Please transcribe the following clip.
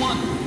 one